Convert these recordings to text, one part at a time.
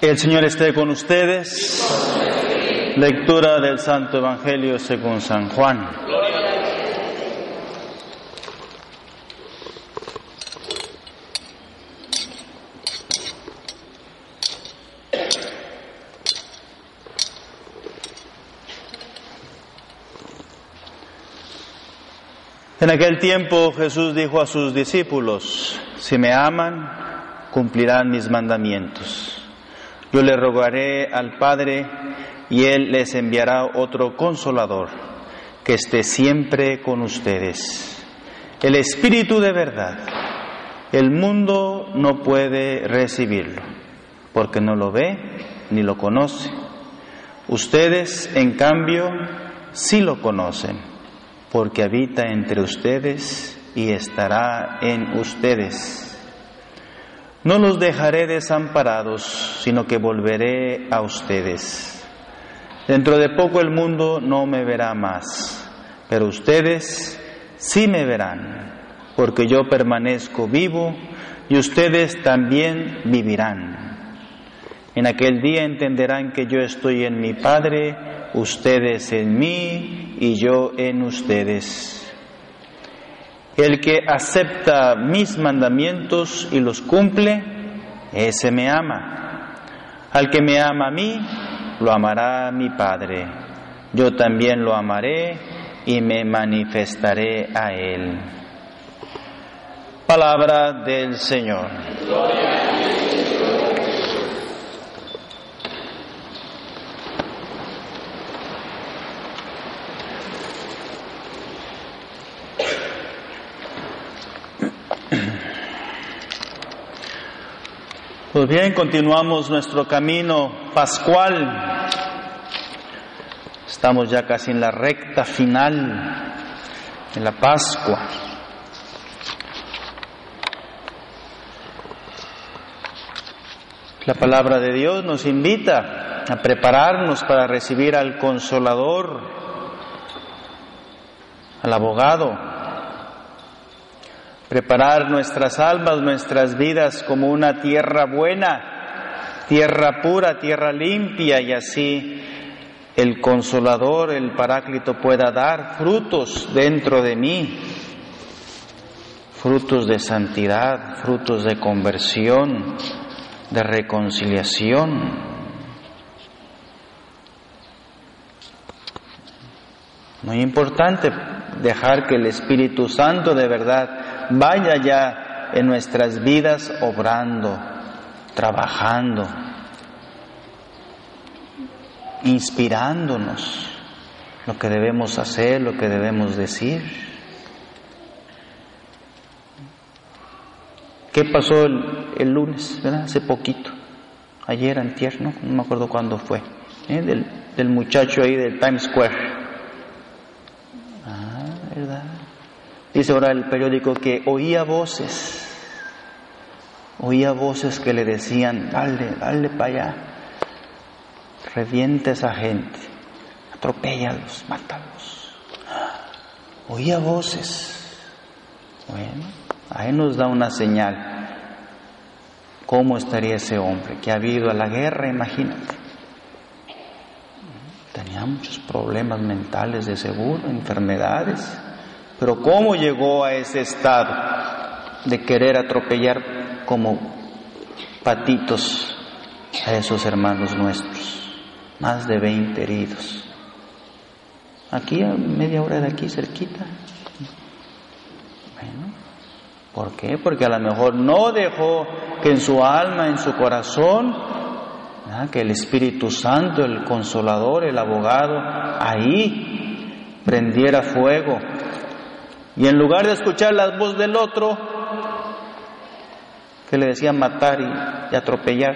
El Señor esté con ustedes. Lectura del Santo Evangelio según San Juan. En aquel tiempo Jesús dijo a sus discípulos, si me aman, cumplirán mis mandamientos. Yo le rogaré al Padre y Él les enviará otro consolador que esté siempre con ustedes. El Espíritu de verdad. El mundo no puede recibirlo porque no lo ve ni lo conoce. Ustedes, en cambio, sí lo conocen porque habita entre ustedes y estará en ustedes. No los dejaré desamparados, sino que volveré a ustedes. Dentro de poco el mundo no me verá más, pero ustedes sí me verán, porque yo permanezco vivo y ustedes también vivirán. En aquel día entenderán que yo estoy en mi Padre, ustedes en mí y yo en ustedes. El que acepta mis mandamientos y los cumple, ese me ama. Al que me ama a mí, lo amará mi Padre. Yo también lo amaré y me manifestaré a él. Palabra del Señor. Pues bien, continuamos nuestro camino pascual. Estamos ya casi en la recta final de la Pascua. La palabra de Dios nos invita a prepararnos para recibir al consolador, al abogado, preparar nuestras almas, nuestras vidas como una tierra buena, tierra pura, tierra limpia y así el consolador, el paráclito pueda dar frutos dentro de mí, frutos de santidad, frutos de conversión, de reconciliación. Muy importante dejar que el Espíritu Santo de verdad vaya ya en nuestras vidas obrando, trabajando, inspirándonos lo que debemos hacer, lo que debemos decir. ¿Qué pasó el, lunes, verdad? hace poquito? Ayer, antier, ¿no? No me acuerdo cuándo fue. ¿eh? Del, del muchacho ahí del Times Square. Ah, ¿verdad? Dice ahora el periódico que oía voces, oía voces que le decían, dale, dale para allá, revienta a esa gente, atropellalos, mátalos. Oía voces. Bueno, ahí nos da una señal. ¿Cómo estaría ese hombre que ha ido a la guerra? Imagínate. Tenía muchos problemas mentales de seguro, enfermedades. Pero ¿cómo llegó a ese estado de querer atropellar como patitos a esos hermanos nuestros? Más de 20 heridos. Aquí a media hora de aquí cerquita. Bueno, ¿por qué? Porque a lo mejor no dejó que en su alma, en su corazón, que el Espíritu Santo, el consolador, el abogado, ahí prendiera fuego y en lugar de escuchar la voz del otro, que le decía matar y, y atropellar,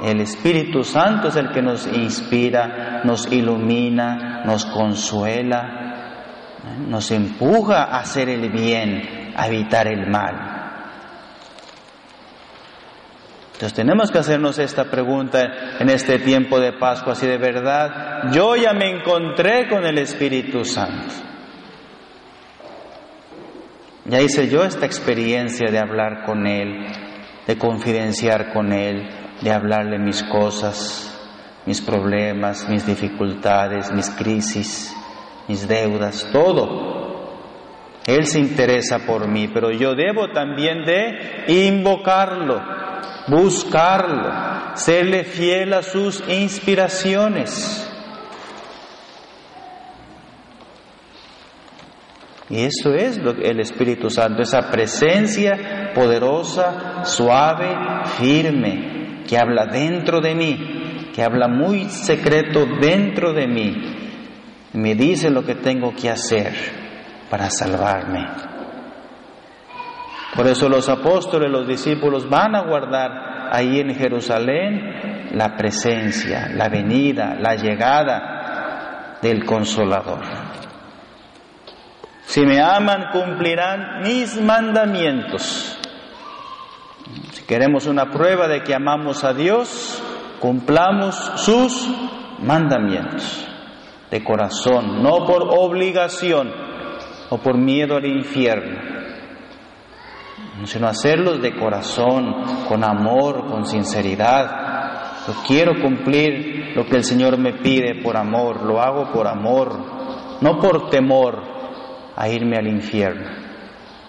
el Espíritu Santo es el que nos inspira, nos ilumina, nos consuela, nos empuja a hacer el bien, a evitar el mal. Entonces tenemos que hacernos esta pregunta en este tiempo de Pascua, si de verdad yo ya me encontré con el Espíritu Santo. Ya hice yo esta experiencia de hablar con Él, de confidenciar con Él, de hablarle mis cosas, mis problemas, mis dificultades, mis crisis, mis deudas, todo. Él se interesa por mí, pero yo debo también de invocarlo, buscarlo, serle fiel a sus inspiraciones. Y eso es lo que el Espíritu Santo, esa presencia poderosa, suave, firme, que habla dentro de mí, que habla muy secreto dentro de mí, me dice lo que tengo que hacer para salvarme. Por eso los apóstoles, los discípulos van a guardar ahí en Jerusalén la presencia, la venida, la llegada del consolador. Si me aman, cumplirán mis mandamientos. Si queremos una prueba de que amamos a Dios, cumplamos sus mandamientos de corazón, no por obligación o por miedo al infierno sino hacerlos de corazón, con amor, con sinceridad. Yo quiero cumplir lo que el Señor me pide por amor, lo hago por amor, no por temor a irme al infierno,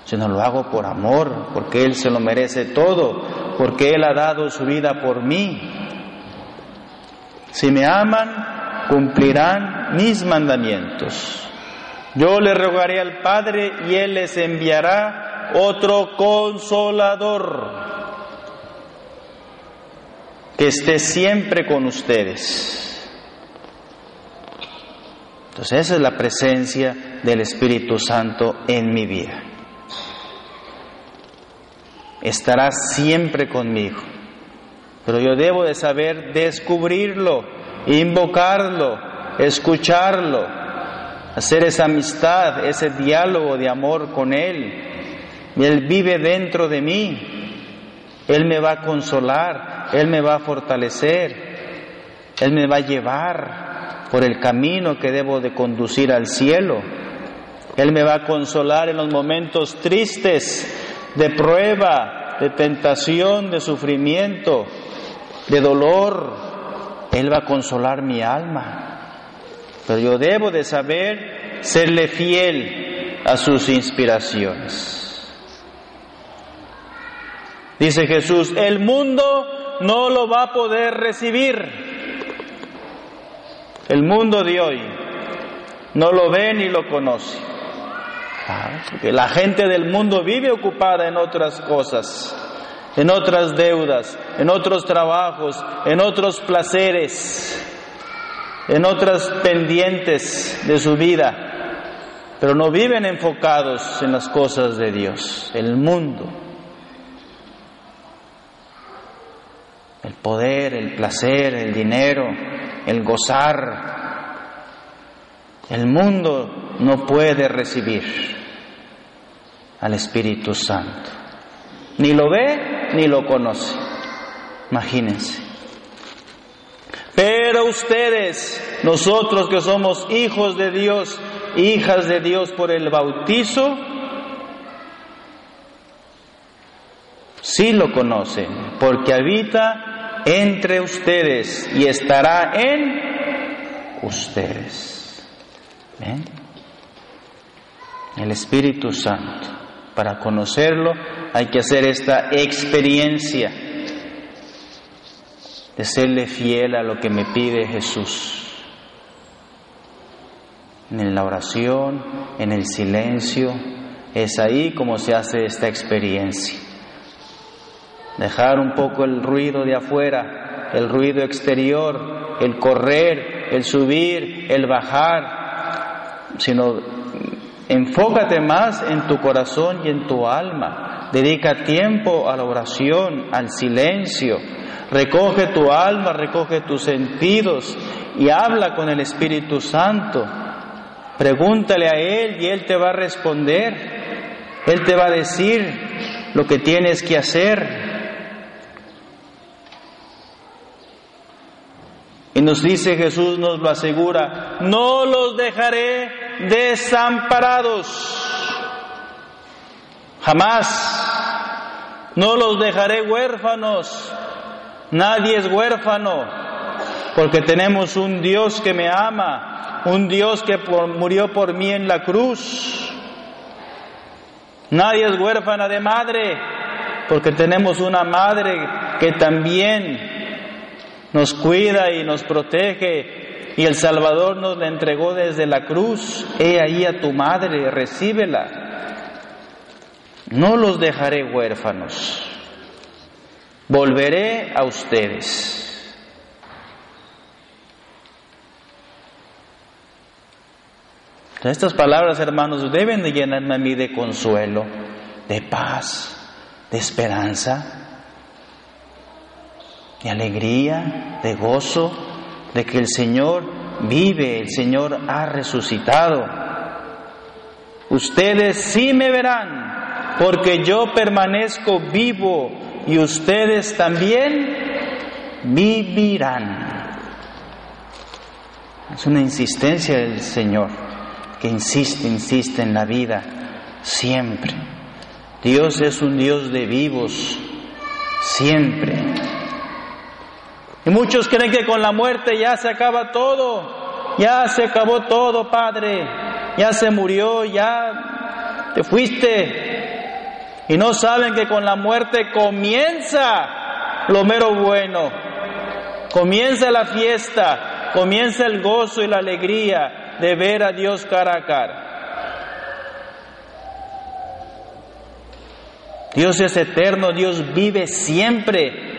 sino lo hago por amor, porque Él se lo merece todo, porque Él ha dado su vida por mí. Si me aman, cumplirán mis mandamientos. Yo le rogaré al Padre y Él les enviará otro consolador que esté siempre con ustedes. Entonces esa es la presencia del Espíritu Santo en mi vida. Estará siempre conmigo, pero yo debo de saber descubrirlo, invocarlo, escucharlo, hacer esa amistad, ese diálogo de amor con Él, él vive dentro de mí. Él me va a consolar, Él me va a fortalecer, Él me va a llevar por el camino que debo de conducir al cielo. Él me va a consolar en los momentos tristes, de prueba, de tentación, de sufrimiento, de dolor. Él va a consolar mi alma. Pero yo debo de saber serle fiel a sus inspiraciones. Dice Jesús, el mundo no lo va a poder recibir. El mundo de hoy no lo ve ni lo conoce. la gente del mundo vive ocupada en otras cosas, en otras deudas, en otros trabajos, en otros placeres, en otras pendientes de su vida, pero no viven enfocados en las cosas de Dios, el mundo. El poder, el placer, el dinero, el gozar. El mundo no puede recibir al Espíritu Santo. Ni lo ve ni lo conoce. Imagínense. Pero ustedes, nosotros que somos hijos de Dios, hijas de Dios por el bautizo, sí lo conocen, porque habita entre ustedes y estará en ustedes. El Espíritu Santo. Para conocerlo hay que hacer esta experiencia de serle fiel a lo que me pide Jesús. En la oración, en el silencio, es ahí como se hace esta experiencia dejar un poco el ruido de afuera, el ruido exterior, el correr, el subir, el bajar, sino enfócate más en tu corazón y en tu alma. dedica tiempo a la oración, al silencio. Recoge tu alma, recoge tus sentidos y habla con el Espíritu Santo. Pregúntale a Él y Él te va a responder. Él te va a decir lo que tienes que hacer. Nos dice Jesús, nos lo asegura, no los dejaré desamparados. Jamás. No los dejaré huérfanos. Nadie es huérfano. Porque tenemos un Dios que me ama. Un Dios que murió por mí en la cruz. Nadie es huérfana de madre. Porque tenemos una madre que también nos cuida y nos protege. Y el Salvador nos la entregó desde la cruz. He ahí a tu madre, recíbela no los dejaré huérfanos, volveré a ustedes. Estas palabras, hermanos, deben de llenarme a mí de consuelo, de paz, de esperanza, de alegría, de gozo, de que el Señor vive, el Señor ha resucitado. Ustedes sí me verán, porque yo permanezco vivo y ustedes también vivirán. Es una insistencia del Señor que insiste, insiste en la vida siempre. Dios es un Dios de vivos siempre. Y muchos creen que con la muerte ya se acaba todo, ya se acabó todo, Padre, ya se murió, ya te fuiste, y no saben que con la muerte comienza lo mero bueno, comienza la fiesta, comienza el gozo y la alegría de ver a Dios cara a cara. Dios es eterno, Dios vive siempre.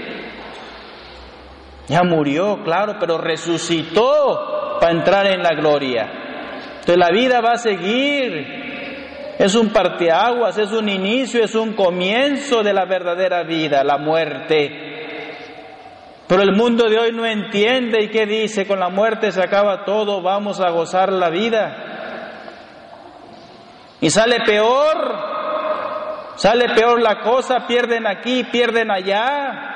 Ya murió, claro, pero resucitó para entrar en la gloria. Entonces la vida va a seguir, es un parteaguas, es un inicio, es un comienzo de la verdadera vida, la muerte. Pero el mundo de hoy no entiende y qué dice, con la muerte se acaba todo, vamos a gozar la vida. Y sale peor, sale peor la cosa, pierden aquí, pierden allá,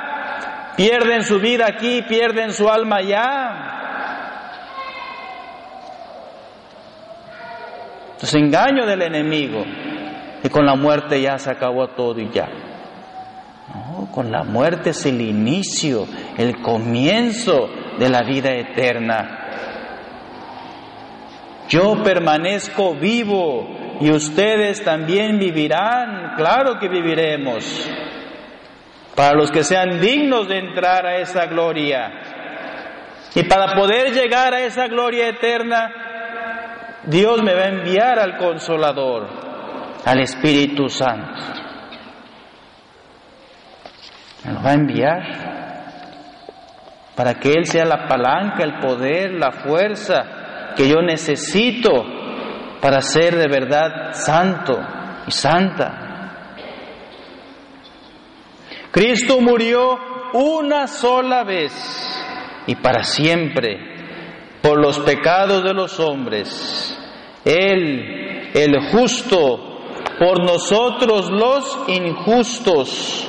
pierden su vida aquí, pierden su alma allá. Entonces, engaño del enemigo. Y con la muerte ya se acabó todo y ya. No, con la muerte es el inicio, el comienzo de la vida eterna. Yo permanezco vivo y ustedes también vivirán. Claro que viviremos. Para los que sean dignos de entrar a esa gloria. Y para poder llegar a esa gloria eterna, Dios me va a enviar al consolador, al Espíritu Santo. Me lo va a enviar para que Él sea la palanca, el poder, la fuerza que yo necesito para ser de verdad santo y santa. Cristo murió una sola vez y para siempre por los pecados de los hombres. Él, el justo, por nosotros los injustos,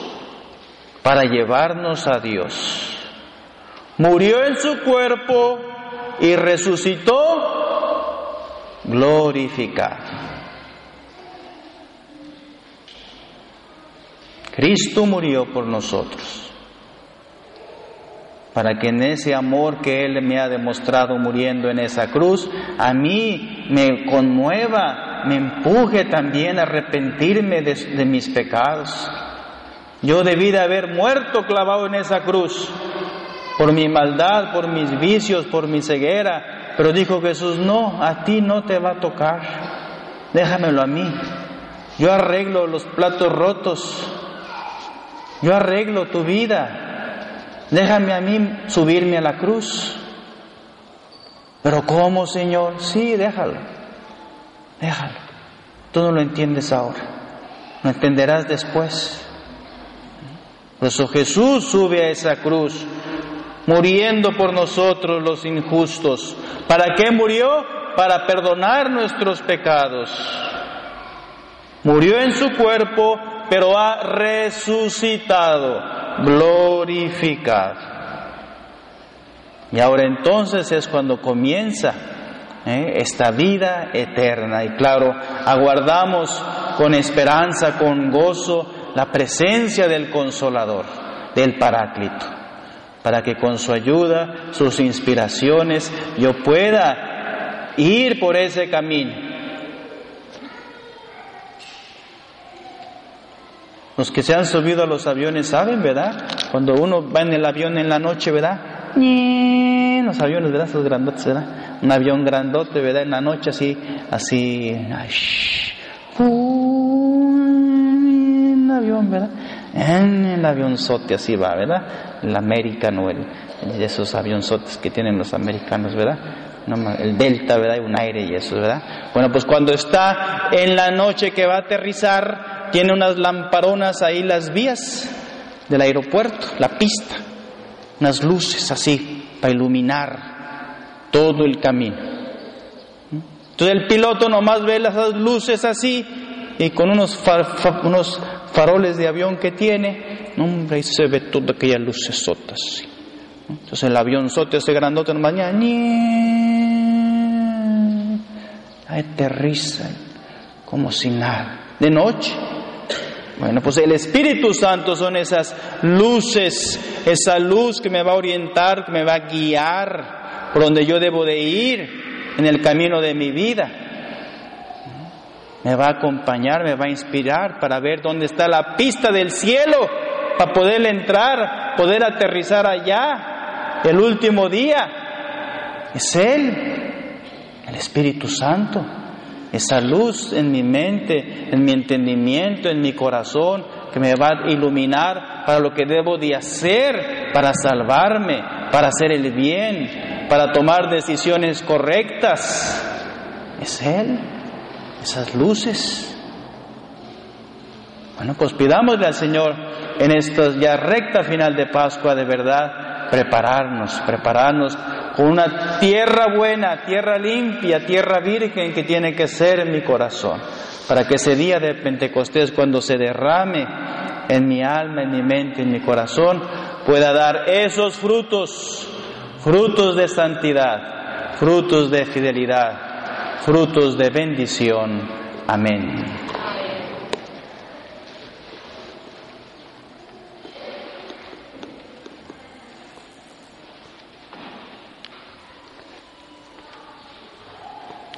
para llevarnos a Dios. Murió en su cuerpo y resucitó glorificado. Cristo murió por nosotros para que en ese amor que Él me ha demostrado muriendo en esa cruz, a mí me conmueva, me empuje también a arrepentirme de, mis pecados. Yo debí de haber muerto clavado en esa cruz por mi maldad, por mis vicios, por mi ceguera, pero dijo Jesús, no, a ti no te va a tocar, déjamelo a mí. Yo arreglo los platos rotos, yo arreglo tu vida, déjame a mí subirme a la cruz. Pero ¿cómo, Señor? Sí, déjalo, déjalo. Tú no lo entiendes ahora. Lo entenderás después. Por eso Jesús sube a esa cruz, muriendo por nosotros los injustos. ¿Para qué murió? Para perdonar nuestros pecados. Murió en su cuerpo, pero ha resucitado, glorificado. Y ahora entonces es cuando comienza ¿eh? esta vida eterna. Y claro, aguardamos con esperanza, con gozo, la presencia del consolador, del paráclito, para que con su ayuda, sus inspiraciones, yo pueda ir por ese camino. Los que se han subido a los aviones saben, ¿verdad? Cuando uno va en el avión en la noche, ¿verdad? Los aviones, ¿verdad? Esos grandotes, ¿verdad? Un avión grandote, ¿verdad? En la noche así, así, un avión, ¿verdad? En el avionzote así va, ¿verdad? El American o el, esos avionzotes que tienen los americanos, ¿verdad? el Delta, ¿verdad? Un aire y eso, ¿verdad? Bueno, pues cuando está en la noche que va a aterrizar, tiene unas lamparonas ahí las vías del aeropuerto, la pista unas luces así para iluminar todo el camino. Entonces el piloto nomás ve las luces así y con unos, unos faroles de avión que tiene, hombre, ahí se ve toda aquella luces sotas. Entonces el avión sote ese grandote nomás, aterriza como si nada. De noche bueno, pues el Espíritu Santo son esas luces, esa luz que me va a orientar, que me va a guiar por donde yo debo de ir en el camino de mi vida. Me va a acompañar, me va a inspirar para ver dónde está la pista del cielo, para poder entrar, poder aterrizar allá el último día. Es Él, el Espíritu Santo esa luz en mi mente, en mi entendimiento, en mi corazón, que me va a iluminar para lo que debo de hacer, para salvarme, para hacer el bien, para tomar decisiones correctas. Es Él, esas luces. Bueno, pues pidámosle al Señor en esta ya recta final de Pascua de verdad, prepararnos, prepararnos una tierra buena, tierra limpia, tierra virgen que tiene que ser en mi corazón, para que ese día de Pentecostés, cuando se derrame en mi alma, en mi mente, en mi corazón, pueda dar esos frutos, frutos de santidad, frutos de fidelidad, frutos de bendición. Amén.